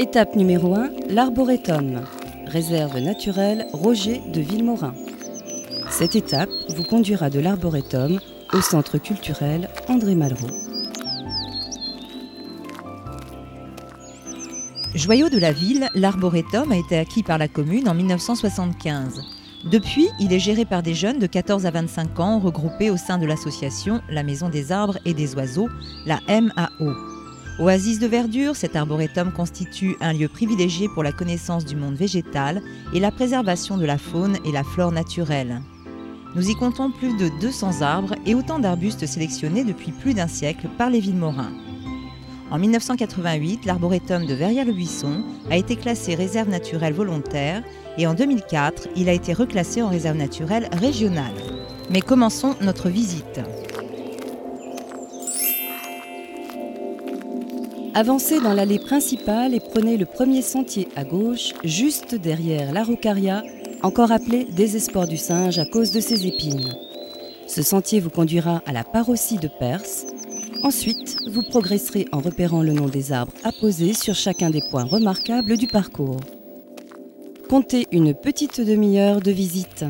Étape numéro 1, l'arboretum. Réserve naturelle Roger de Villemorin. Cette étape vous conduira de l'arboretum au centre culturel André Malraux. Joyau de la ville, l'arboretum a été acquis par la commune en 1975. Depuis, il est géré par des jeunes de 14 à 25 ans regroupés au sein de l'association La Maison des Arbres et des Oiseaux, la MAO. Oasis de verdure, cet arboretum constitue un lieu privilégié pour la connaissance du monde végétal et la préservation de la faune et la flore naturelle. Nous y comptons plus de 200 arbres et autant d'arbustes sélectionnés depuis plus d'un siècle par les Villemorins. En 1988, l'arboretum de Verrières-le-Buisson a été classé réserve naturelle volontaire et en 2004, il a été reclassé en réserve naturelle régionale. Mais commençons notre visite. Avancez dans l'allée principale et prenez le premier sentier à gauche, juste derrière l'araucaria, encore appelé désespoir du singe à cause de ses épines. Ce sentier vous conduira à la parossie de Perse. Ensuite, vous progresserez en repérant le nom des arbres apposés sur chacun des points remarquables du parcours. Comptez une petite demi-heure de visite.